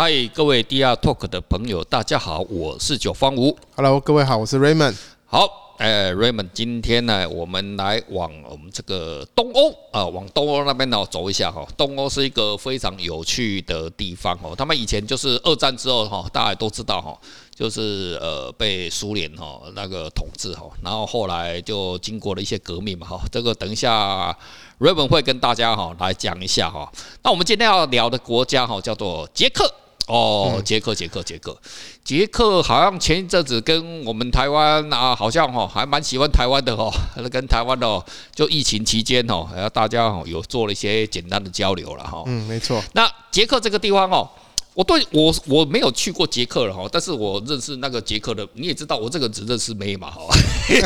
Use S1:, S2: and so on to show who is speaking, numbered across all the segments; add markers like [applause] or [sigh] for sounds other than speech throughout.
S1: 嗨，各位 DR Talk 的朋友，大家好，我是九方吴。
S2: Hello，各位好，我是 Raymond。
S1: 好，呃，Raymond，今天呢，我们来往我们这个东欧啊，往东欧那边呢走一下哈。东欧是一个非常有趣的地方哦。他们以前就是二战之后哈，大家都知道哈，就是呃被苏联哈那个统治哈，然后后来就经过了一些革命嘛哈。这个等一下 Raymond 会跟大家哈来讲一下哈。那我们今天要聊的国家哈叫做捷克。哦，捷克，捷克，捷克，捷克好像前一阵子跟我们台湾啊，好像哦还蛮喜欢台湾的哈，[laughs] 跟台湾的就疫情期间哦，然后，大家哦有做了一些简单的交流了哈。
S2: 嗯，没错。
S1: 那捷克这个地方哦，我对我我没有去过捷克了哈，但是我认识那个捷克的，你也知道我这个只认识妹嘛哈。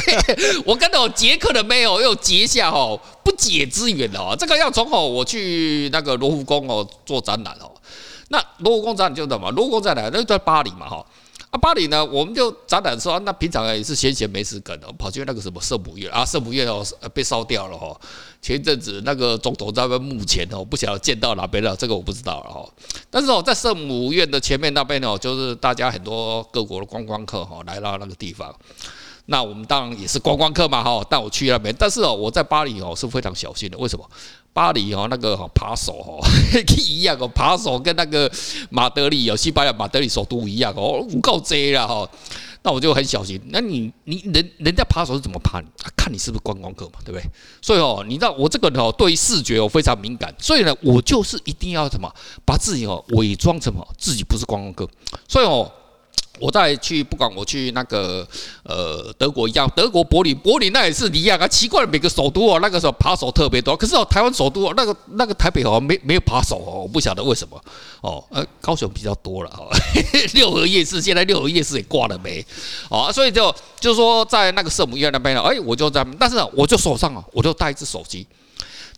S1: [laughs] 我跟到捷克的妹哦，又结下哈不解之缘哦。这个要从哦我去那个罗浮宫哦做展览哦。那卢浮宫展览就什么？卢浮宫展览那在巴黎嘛，哈啊，巴黎呢，我们就展览的时候，那平常也是闲闲没事干的，跑去那个什么圣母院啊，圣母院哦被烧掉了哈。前一阵子那个总统在那墓前哦，不晓得见到哪边了，这个我不知道了哈。但是哦，在圣母院的前面那边哦，就是大家很多各国的观光客哈来到那个地方。那我们当然也是观光客嘛，哈，但我去那边，但是哦，我在巴黎哦是非常小心的，为什么？巴黎哦，那个扒手哦，[laughs] 一样哦，扒手跟那个马德里哦，西班牙马德里首都一样哦，够贼了哈。那我就很小心。那你你人人家扒手是怎么扒你？看你是不是观光客嘛，对不对？所以哦，你知道我这个人哦，对视觉哦非常敏感，所以呢，我就是一定要什么，把自己哦伪装成什么，自己不是观光客。所以哦。我再去，不管我去那个呃德国一样，德国柏林，柏林那也是一样啊。奇怪，每个首都哦，那个时候扒手特别多。可是哦，台湾首都哦，那个那个台北哦，没没有扒手哦，我不晓得为什么哦。呃，高雄比较多了哦。[laughs] 六合夜市现在六合夜市也挂了没？哦，所以就就是说在那个圣母院那边呢，哎，我就在，但是我就手上啊，我就带一只手机。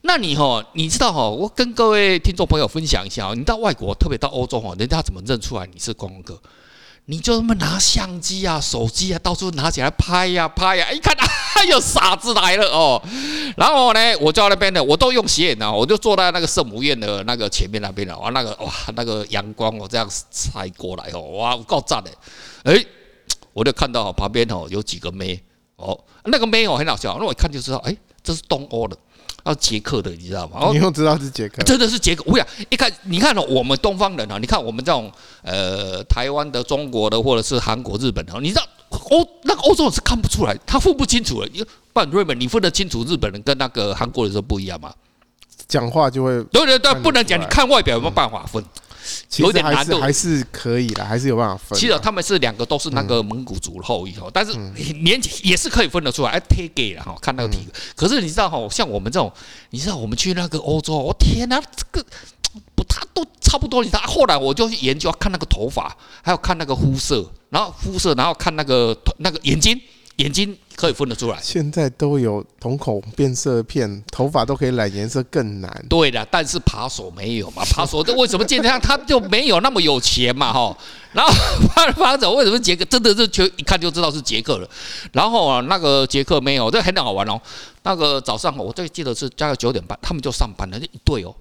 S1: 那你哈，你知道哈，我跟各位听众朋友分享一下啊，你到外国，特别到欧洲哈，人家怎么认出来你是观光客？你就这么拿相机啊、手机啊，到处拿起来拍呀、拍呀、一看 [laughs] 哎呦傻子来了哦。然后呢，我就在那边呢，我都用斜眼啊，我就坐在那个圣母院的那个前面那边了。哇，那个哇，那个阳光哦，这样晒过来哦，哇，够赞的。诶，我就看到旁边哦有几个妹哦，那个妹哦很好笑，那我一看就知道，诶，这是东欧的。要捷克的，你知道吗？
S2: 你又知道是捷克，
S1: 真的是捷克。我想一看，你看哦，我们东方人啊，你看我们这种呃台湾的、中国的，或者是韩国、日本的，你知道欧那个欧洲人是看不出来，他分不清楚的。不然瑞本，你分得清楚日本人跟那个韩国人是不一样吗？
S2: 讲话就会
S1: 对对对，不能讲。你看外表有没有办法分？有点难度，
S2: 还是可以的，还是有办法分。
S1: 其实他们是两个都是那个蒙古族的后裔哦，但是年纪也是可以分得出来。哎，贴给了哈，看那个体格。可是你知道哈，像我们这种，你知道我们去那个欧洲，我天哪，这个不，他都差不多。他后来我就去研究，看那个头发，还有看那个肤色，然后肤色，然后看那个那个眼睛。眼睛可以分得出来，
S2: 现在都有瞳孔变色片，头发都可以染颜色更难。
S1: 对的，但是扒手没有嘛？[laughs] 扒手这为什么今天他就没有那么有钱嘛？哈，然后扒扒手为什么捷克真的是就一看就知道是捷克了？然后啊，那个捷克没有，这很好玩哦。那个早上我最记得是大概九点半，他们就上班了，一队哦。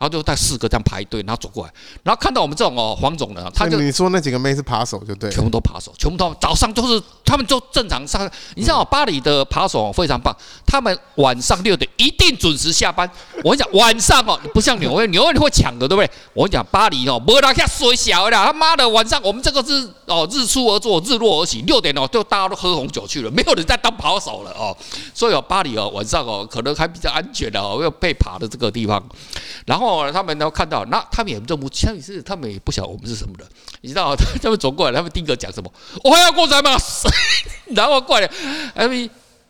S1: 然后就带四个这样排队，然后走过来，然后看到我们这种哦黄种人，他就
S2: 你说那几个妹是扒手就对，
S1: 全部都扒手，全部都早上就是他们就正常上。你知道巴黎的扒手非常棒，他们晚上六点一定准时下班。我跟你讲，晚上哦不像纽约，[laughs] 纽约你会抢的，对不对？我跟你讲，巴黎哦，没那么衰小的，他妈的晚上我们这个是哦日出而作，日落而息，六点哦就大家都喝红酒去了，没有人在当扒手了哦。所以哦巴黎哦晚上哦可能还比较安全的哦，要被扒的这个地方，然后。哦，他们都看到，那他们也认不，像你是他们也不晓得我们是什么人，你知道？他们走过来，他们第一个讲什么？我还要过来吗？[laughs] 然后过来，哎，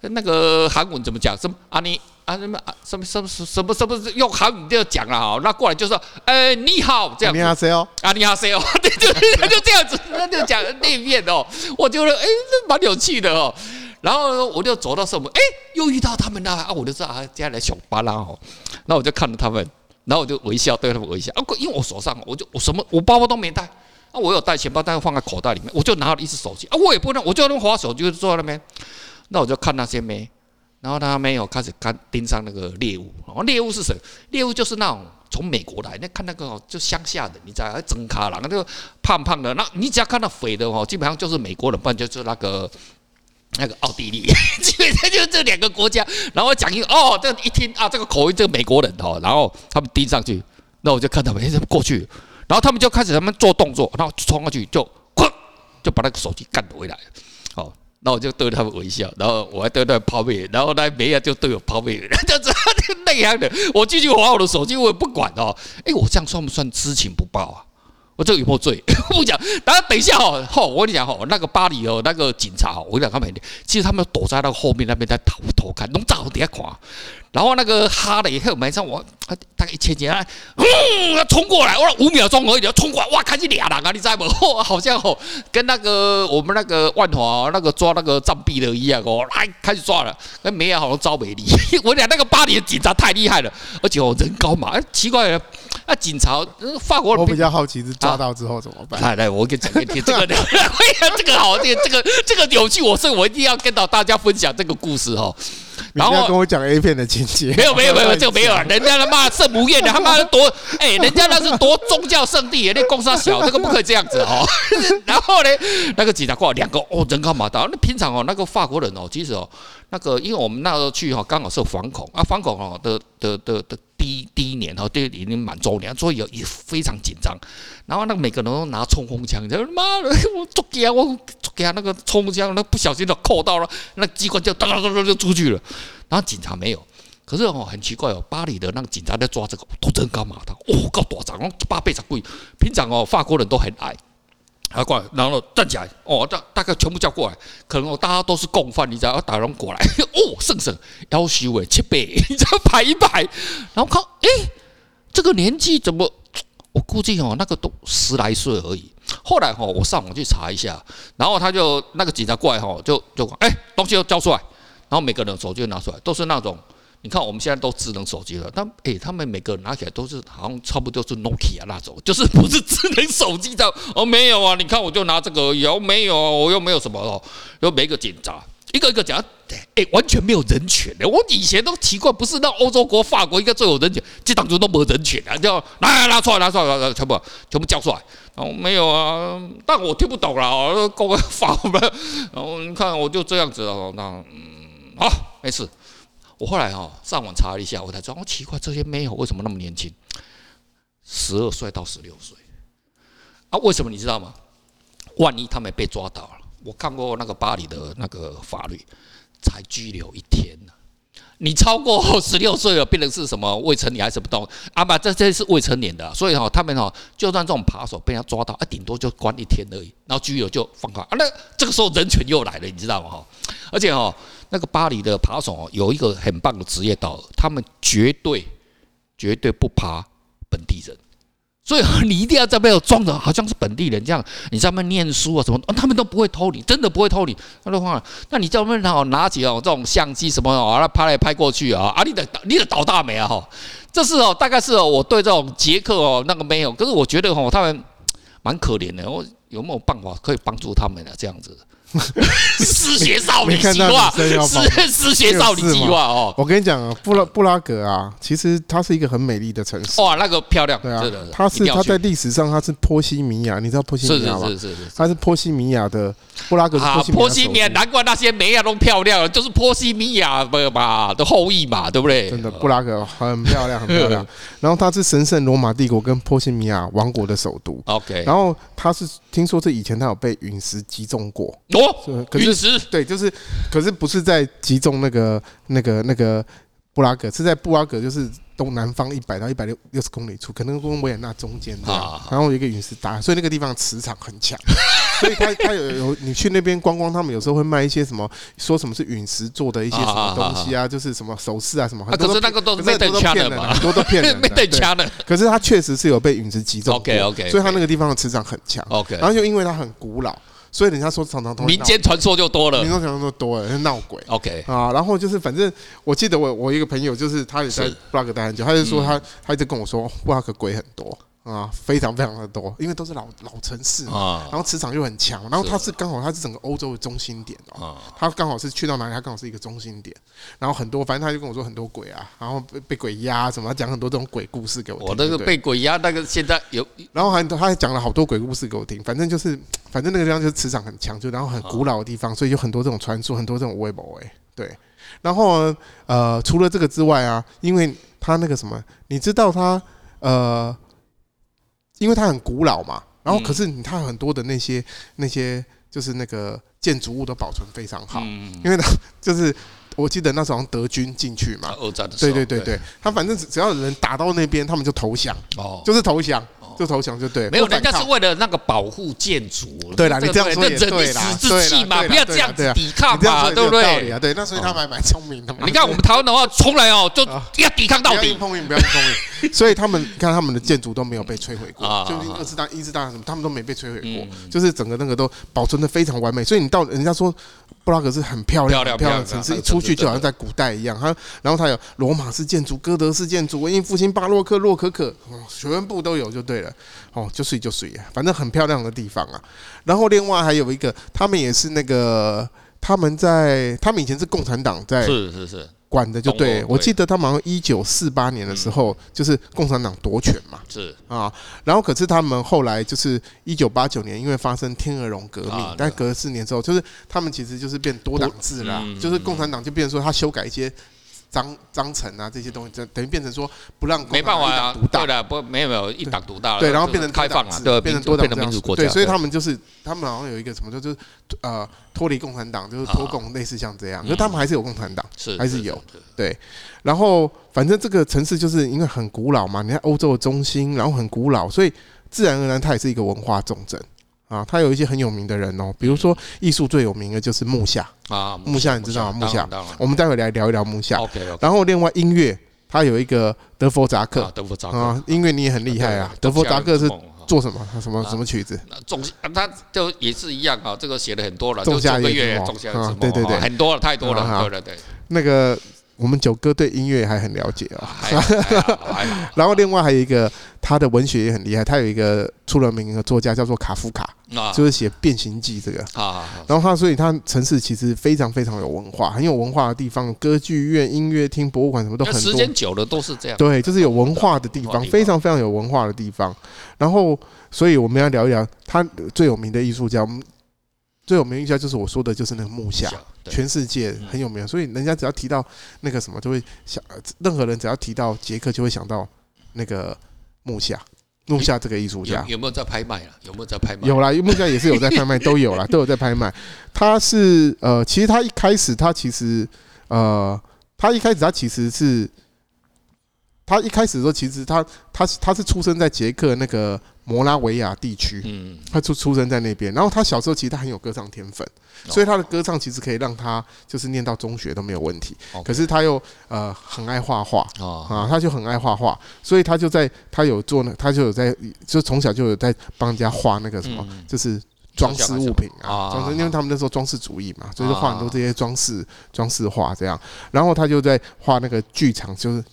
S1: 那个韩文怎么讲？什么啊你啊什么啊什么什么什么什么用韩语就讲了哈？那过来就说，哎，你好，这样。你好，C.O. 啊，你好，C.O. 对，就就这样子，他就讲那一面哦。我觉得哎，这蛮有趣的哦。然后我就走到圣母，哎，又遇到他们了啊！我就知道啊，接下来小巴拉哦。那我就看着他们。然后我就微笑，对他们微笑啊，因为我手上我就我什么我包包都没带我有带钱包，但是放在口袋里面，我就拿了一只手机啊，我也不能，我就用滑手机就坐在那边，那我就看那些妹，然后他没有开始看盯上那个猎物，然后猎物是谁？猎物就是那种从美国来，那看那个就乡下的，你知道，真卡郎，那个胖胖的，那你只要看到肥的哦，基本上就是美国人，不然就是那个那个奥地利，[laughs] 基本上就是这两个国家。然后我讲一哦，这一听啊，这个口音，这个美国人哦，然后他们盯上去，那我就看他们哎，过去，然后他们就开始他们做动作，然后冲过去就哐，就把那个手机干回来。然后我就对他们微笑，然后我还对他抛媚眼，然后那没人就对我抛媚眼，就这样那样的。我继续滑我的手机，我也不管哦。哎，我这样算不算知情不报啊？我这个有没有罪？[laughs] 不讲。等下等一下哦，吼，我跟你讲吼，那个巴黎哦，那个警察哦，我跟你讲他们，其实他们躲在那个后面那边在偷偷看，弄早底下看。然后那个哈雷还有马上我大概一千斤啊，嗯，冲过来，我五秒钟而已，要冲过来，哇，开始俩人啊，你知道不？嚯，[laughs] 好像哦，跟那个我们那个万华那个抓那个藏币的一样哦，来开始抓了，跟梅亚好像招美丽。[laughs] 我讲那个巴黎的警察太厉害了，而且哦人高马，哎，奇怪了，那警察法国人，
S2: 我比较好奇是抓到之后怎么办？
S1: 来来，我给你讲一听 [laughs] 这个，这个好，这个这个这个有趣，我是我一定要跟到大家分享这个故事哦。
S2: 然后跟我讲 A 片的情节，
S1: 没有没有没有，这个没有啊！[laughs] 人家他妈圣母院的，他妈的多 [laughs] 哎，人家那是多宗教圣地，那公司小，这个不可以这样子哦。[laughs] 然后呢，那个警察过来两个哦，人高马大。那平常哦，那个法国人哦，其实哦，那个因为我们那时候去哈，刚好是反恐啊，反恐哦的的的的第一第一年哈，第已经满周年，所以也也非常紧张。然后那个每个人都拿冲锋枪，你知道妈的，我捉给我捉给那个冲锋枪，那不小心就扣到了，那机关就哒哒哒哒就出去了。然后警察没有，可是哦很奇怪哦，巴黎的那个警察在抓这个都真高马大，哦高大长，八倍长贵。平常哦法国人都很矮，啊过来，然后站起来哦大大概全部叫过来，可能哦大家都是共犯，你知道要打人过来 [laughs] 哦圣圣要求诶七百，你知道排一排，然后看诶这个年纪怎么我估计哦那个都十来岁而已。后来哈我上网去查一下，然后他就那个警察过来哈就就诶东西都交出来。然后每个人手机拿出来，都是那种，你看我们现在都智能手机了，但诶，他们每个人拿起来都是好像差不多是 Nokia 那种，就是不是智能手机的哦，没有啊，你看我就拿这个，有没有？我又没有什么哦，又没个警察，一个一个讲，诶，完全没有人权的。我以前都奇怪，不是那欧洲国法国应该最有人权，这当中都没人权啊，就拿拿出来，拿出来，拿全部全部交出来。哦，没有啊，但我听不懂了，公安法我们，然后你看我就这样子哦，那嗯。好，没事。我后来哈上网查了一下，我才知道，我奇怪这些没有为什么那么年轻，十二岁到十六岁啊？为什么你知道吗？万一他们被抓到了，我看过那个巴黎的那个法律，才拘留一天呢。你超过 [laughs] 十六岁了，变成是什么未成年还是不懂？啊不，这这是未成年的，所以哈他们哈就算这种扒手被人家抓到，啊顶多就关一天而已，然后拘留就放开啊。那这个时候人权又来了，你知道吗？哈，而且哈。那个巴黎的扒手哦，有一个很棒的职业道德，他们绝对绝对不扒本地人，所以你一定要在背后装的好像是本地人这样，你在那边念书啊什么，[laughs] 他们都不会偷你，真的不会偷你。他的话，那你在那边拿起哦这种相机什么啊，那拍来拍过去啊，啊你的你的倒大霉啊哈，这是哦大概是哦我对这种捷克哦那个没有，可是我觉得哦他们蛮可怜的，我有没有办法可以帮助他们呢？这样子。[laughs] 失学少女计划，失失学少女计划哦。
S2: 我跟你讲啊，布拉布拉格啊，其实它是一个很美丽的城市。
S1: 哇，那个漂亮，
S2: 对啊，它是它在历史上它是波西米亚，你知道波西米亚吗？是是是是，它是波西米亚的布拉格。啊，
S1: 波西米亚，难怪那些美亚都漂亮，就是波西米亚的嘛的后裔嘛，对不对？
S2: 真的，布拉格很漂亮，很漂亮。[laughs] 然后它是神圣罗马帝国跟波西米亚王国的首都。OK，然后它是听说是以前它有被陨石击中过。
S1: 哦，
S2: 可是对，就是，可是不是在集中那个那个那个布拉格，是在布拉格，就是东南方一百到一百六六十公里处，可能跟维也纳中间这样。然后有一个陨石打，所以那个地方磁场很强，[laughs] 所以他他有有你去那边观光，他们有时候会卖一些什么，说什么是陨石做的一些什么东西啊，就是什么首饰啊什么。
S1: 可是那个都是被骗人的，
S2: 很多都骗人的，[laughs]
S1: 被骗的。
S2: 可是他确实是有被陨石击中
S1: ，OK OK，
S2: 所以他那个地方的磁场很强，OK。然后就因为它很古老。所以人家说常常通
S1: 民间传说就多了，
S2: 民间传说就多了，闹鬼。
S1: OK
S2: 啊，然后就是反正我记得我我一个朋友就是他也在布拉格待很久，他就说他他一直跟我说布拉格鬼很多啊，非常非常的多，因为都是老老城市嘛，然后磁场又很强，然后它是刚好它是整个欧洲的中心点哦，它刚好是去到哪里，它刚好是一个中心点，然后很多，反正他就跟我说很多鬼啊，然后被被鬼压什么，讲很多这种鬼故事给我听。
S1: 我那个被鬼压那个现在有，
S2: 然后还他还讲了好多鬼故事给我听，反正就是反正那个地方就是磁场很强，就然后很古老的地方，所以有很多这种传说，很多这种微博哎，对。然后呃，除了这个之外啊，因为他那个什么，你知道他呃，因为它很古老嘛，然后可是你看很多的那些那些就是那个建筑物都保存非常好，因为它就是我记得那时候德军进去嘛，
S1: 二战的时候，
S2: 对对对对，他反正只要有人打到那边，他们就投降，哦，就是投降。就投降就对，
S1: 没有，人家是为了那个保护建筑。
S2: 对啦，你这样说也对啦，
S1: 死志气嘛，不要这样子抵抗嘛，对不对？
S2: 对，那所以他们还蛮聪明的嘛。
S1: 你看我们台湾的话，从来哦就要抵抗到底，
S2: 不要硬碰硬，不要硬碰硬。[laughs] 所以他们你看他们的建筑都没有被摧毁过，就是二次大、一次大什么，他们都没被摧毁过，就是整个那个都保存的非常完美。所以你到人家说布拉格是很漂亮、漂亮的城市，一出去就好像在古代一样。它然后它有罗马式建筑、哥德式建筑、文艺复兴、巴洛克、洛可可，全部都有就对了。哦，就睡就睡呀，反正很漂亮的地方啊。然后另外还有一个，他们也是那个，他们在，他们以前是共产党在，是是是管的，就对。我记得他们好像一九四八年的时候，就是共产党夺权嘛，是啊。然后可是他们后来就是一九八九年，因为发生天鹅绒革命，但隔了四年之后，就是他们其实就是变多党制了，就是共产党就变成说他修改一些。章章程啊，这些东西就等于变成说不让没办法啊，
S1: 对的，不没有没有一党独大，
S2: 对，然后变成开放了，对，变成多党
S1: 民主国家，
S2: 对，所以他们就是他们好像有一个什么，就是呃脱离共产党，就是脱共，类似像这样，因为他们还是有共产党，是还是有，对，然后反正这个城市就是因为很古老嘛，你看欧洲的中心，然后很古老，所以自然而然它也是一个文化重镇。啊，他有一些很有名的人哦，比如说艺术最有名的就是木下啊，木下你知道吗？木下，我们待会来聊一聊木下。OK，然后另外音乐，他有一个德弗扎克，德弗札克啊，音乐你也很厉害啊。德弗扎克是做什么？他什么什么曲子？
S1: 仲夏，他就也是一样啊，这个写了很多了，仲夏夜之梦，对对对，很多了，太多了，对对对，
S2: 那个。我们九哥对音乐还很了解啊，[laughs] 然后另外还有一个他的文学也很厉害，他有一个出了名的作家叫做卡夫卡，就是写《变形记》这个。然后他所以他城市其实非常非常有文化，很有文化的地方，歌剧院、音乐厅、博物馆什么都很多。
S1: 时间久了都是这样。
S2: 对，就是有文化的地方，非常非常有文化的地方。然后，所以我们要聊一聊他最有名的艺术家。最有名一家就是我说的，就是那个木下，全世界很有名，所以人家只要提到那个什么，就会想，任何人只要提到杰克，就会想到那个木下，木下这个艺术家
S1: 有没有在拍卖啊？有没有在拍卖？
S2: 有啦，木下也是有在拍卖，都有啦，[laughs] 都有在拍卖。他是呃，其实他一开始他其实呃，他一开始他其实是。他一开始的时候，其实他他他是出生在捷克那个摩拉维亚地区，嗯，他出出生在那边。然后他小时候其实他很有歌唱天分，所以他的歌唱其实可以让他就是念到中学都没有问题。可是他又呃很爱画画啊，他就很爱画画，所以他就在他有做呢他就有在就从小就有在帮人家画那个什么，就是装饰物品啊，装饰，因为他们那时候装饰主义嘛，所以就画很多这些装饰装饰画这样。然后他就在画那个剧场，就是。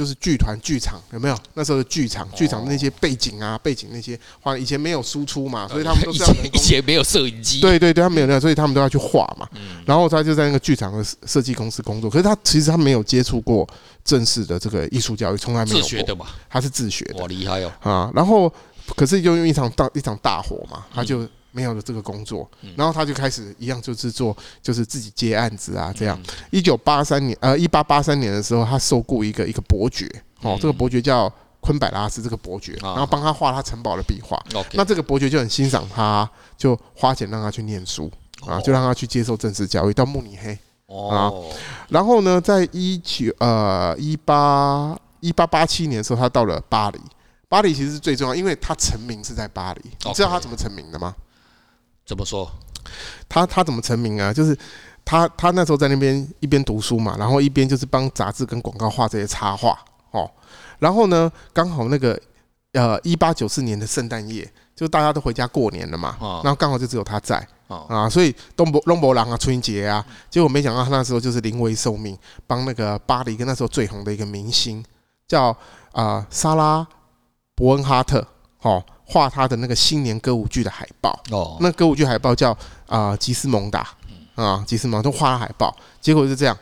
S2: 就是剧团剧场有没有？那时候的剧场剧场的那些背景啊，背景那些画，以前没有输出嘛，所以他们都这样。
S1: 以前没有摄影机。
S2: 对对对，他没有那样，所以他们都要去画嘛。然后他就在那个剧场的设计公司工作，可是他其实他没有接触过正式的这个艺术教育，从来没有。自学的嘛，他是自学的。
S1: 哇，厉害哦！
S2: 啊，然后可是就用一场大一场大火嘛，他就。没有了这个工作，然后他就开始一样，就是做，就是自己接案子啊，这样。一九八三年，呃，一八八三年的时候，他受雇一个一个伯爵，哦，这个伯爵叫昆柏拉斯，这个伯爵，然后帮他画他城堡的壁画。那这个伯爵就很欣赏他，就花钱让他去念书啊，就让他去接受正式教育，到慕尼黑啊。然后呢，在一九呃一八一八八七年的时候，他到了巴黎。巴黎其实是最重要，因为他成名是在巴黎。你知道他怎么成名的吗？
S1: 怎么说？
S2: 他他怎么成名啊？就是他他那时候在那边一边读书嘛，然后一边就是帮杂志跟广告画这些插画哦。然后呢，刚好那个呃一八九四年的圣诞夜，就大家都回家过年了嘛，然后刚好就只有他在啊，所以东伯东伯郎啊春节啊，结果没想到他那时候就是临危受命，帮那个巴黎跟那时候最红的一个明星叫啊莎拉伯恩哈特哦画他的那个新年歌舞剧的海报。
S1: 哦，
S2: 那歌舞剧海报叫啊吉斯蒙达。啊吉斯蒙都画了海报，结果是这样。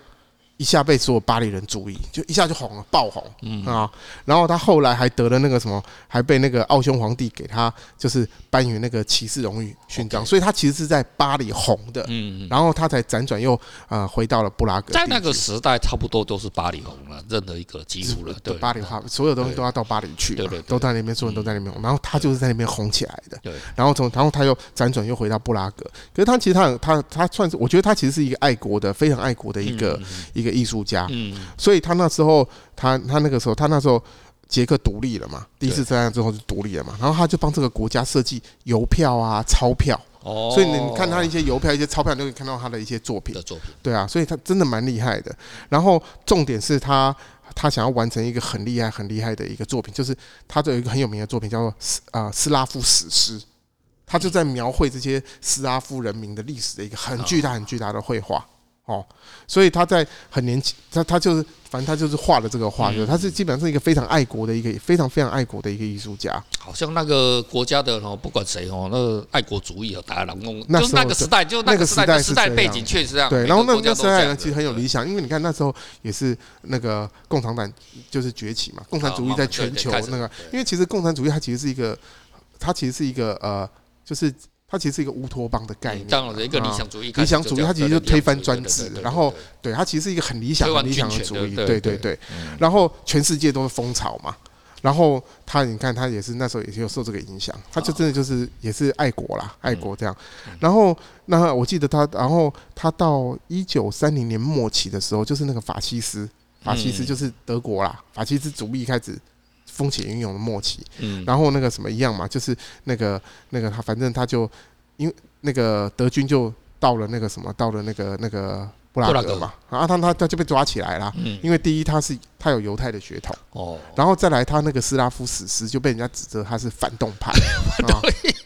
S2: 一下被所有巴黎人注意，就一下就红了，爆红，嗯。啊，然后他后来还得了那个什么，还被那个奥匈皇帝给他就是颁予那个骑士荣誉勋章，所以他其实是在巴黎红的，嗯，然后他才辗转又呃回到了布拉格。
S1: 在那个时代，差不多都是巴黎红了，任何一个基础了，对，
S2: 巴黎化，所有东西都要到巴黎去，对对，都在那边，所有人都在那边红，然后他就是在那边红起来的，对，然后从然后他又辗转又回到布拉格，可是他其实他他他算是，我觉得他其实是一个爱国的，非常爱国的一个一个艺术家。嗯，所以他那时候，他他那个时候，他那时候捷克独立了嘛，第一次战争之后就独立了嘛，然后他就帮这个国家设计邮票啊、钞票。哦，所以你看他一些邮票、一些钞票，你就可以看到他的一些作品
S1: 的作品。
S2: 对啊，所以他真的蛮厉害的。然后重点是他他想要完成一个很厉害、很厉害的一个作品，就是他有一个很有名的作品叫做斯啊斯拉夫史诗，他就在描绘这些斯拉夫人民的历史的一个很巨大、很巨大的绘画。哦，所以他在很年轻，他他就是，反正他就是画了这个画，就是他是基本上是一个非常爱国的一个非常非常爱国的一个艺术家。
S1: 好像那个国家的哦，不管谁哦，那个爱国主义有打狼公，就是那个时代，就那个时代时代背景确实这样。
S2: 对，然后那个时代呢，其实很有理想，因为你看那时候也是那个共产党就是崛起嘛，共产主义在全球那个，因为其实共产主义它其实是一个，它其实是一个呃，就是。它其实是一个乌托邦的概念，
S1: 这样的一个理想主义。
S2: 理想主义，它其实就推翻专制，然后对它其实是一个很理想、很理想的主义。对对对，然后全世界都是风潮嘛。然后他，你看他也是那时候也是有受这个影响，他就真的就是也是爱国啦，爱国这样。然后那我记得他，然后他到一九三零年末期的时候，就是那个法西斯，法西斯就是德国啦，法西斯主义开始。风起云涌的末期，嗯，然后那个什么一样嘛，就是那个那个他，反正他就因为那个德军就到了那个什么，到了那个那个布拉格嘛，然后他他他就被抓起来了，嗯，因为第一他是他有犹太的血统，哦，然后再来他那个斯拉夫史诗就被人家指责他是反动派，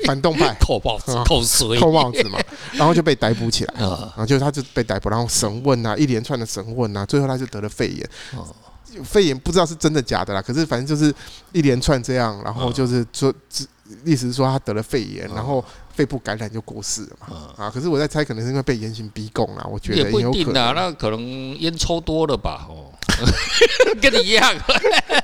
S2: 反动派。[laughs]
S1: 扣帽子扣水
S2: 扣帽子嘛，然后就被逮捕起来，然 [laughs] 后就他就被逮捕，然后审问啊，一连串的审问啊，最后他就得了肺炎，肺炎不知道是真的假的啦，可是反正就是一连串这样，然后就是说，意思是说他得了肺炎，然后肺部感染就过世了嘛。啊，可是我在猜，可能是因为被严刑逼供啊，我觉得也不一定啊，
S1: 那可能烟抽多了吧？哦，[laughs] 跟你一样，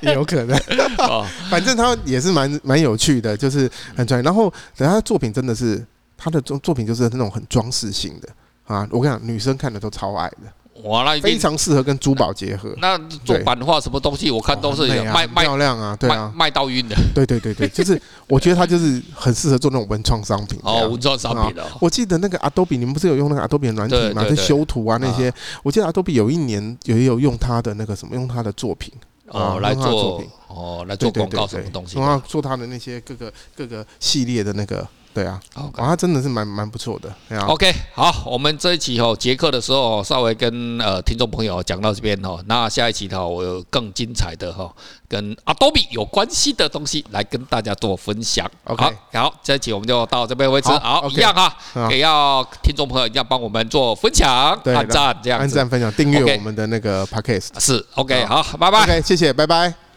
S2: 也有可能。哦，反正他也是蛮蛮有趣的，就是很专业。然后等他作品真的是他的作作品就是那种很装饰性的啊，我跟你讲，女生看的都超爱的。
S1: 哇，那
S2: 非常适合跟珠宝结合。
S1: 那做版画什么东西，我看都是卖卖
S2: 漂亮啊，对啊，
S1: 卖到晕的。
S2: 对对对对，就是我觉得他就是很适合做那种文创商品。
S1: 哦，文创商品的。
S2: 我记得那个 Adobe，你们不是有用那个 Adobe 软体吗？在修图啊那些。我记得 Adobe 有一年也有用他的那个什么，用他的作品
S1: 哦来做哦来做广告什么东西，
S2: 然后做他的那些各个各个系列的那个。对啊，哦，他真的是蛮蛮不错的。
S1: OK，好，我们这一期哦，捷克的时候稍微跟呃听众朋友讲到这边哦，那下一期的我有更精彩的哈，跟 Adobe 有关系的东西来跟大家做分享。OK，好，这一期我们就到这边为止。好，一样哈，也要听众朋友一定要帮我们做分享、按赞这样，
S2: 按赞、分享、订阅我们的那个 Podcast。
S1: 是 OK，好，拜拜。
S2: OK，谢谢，拜拜。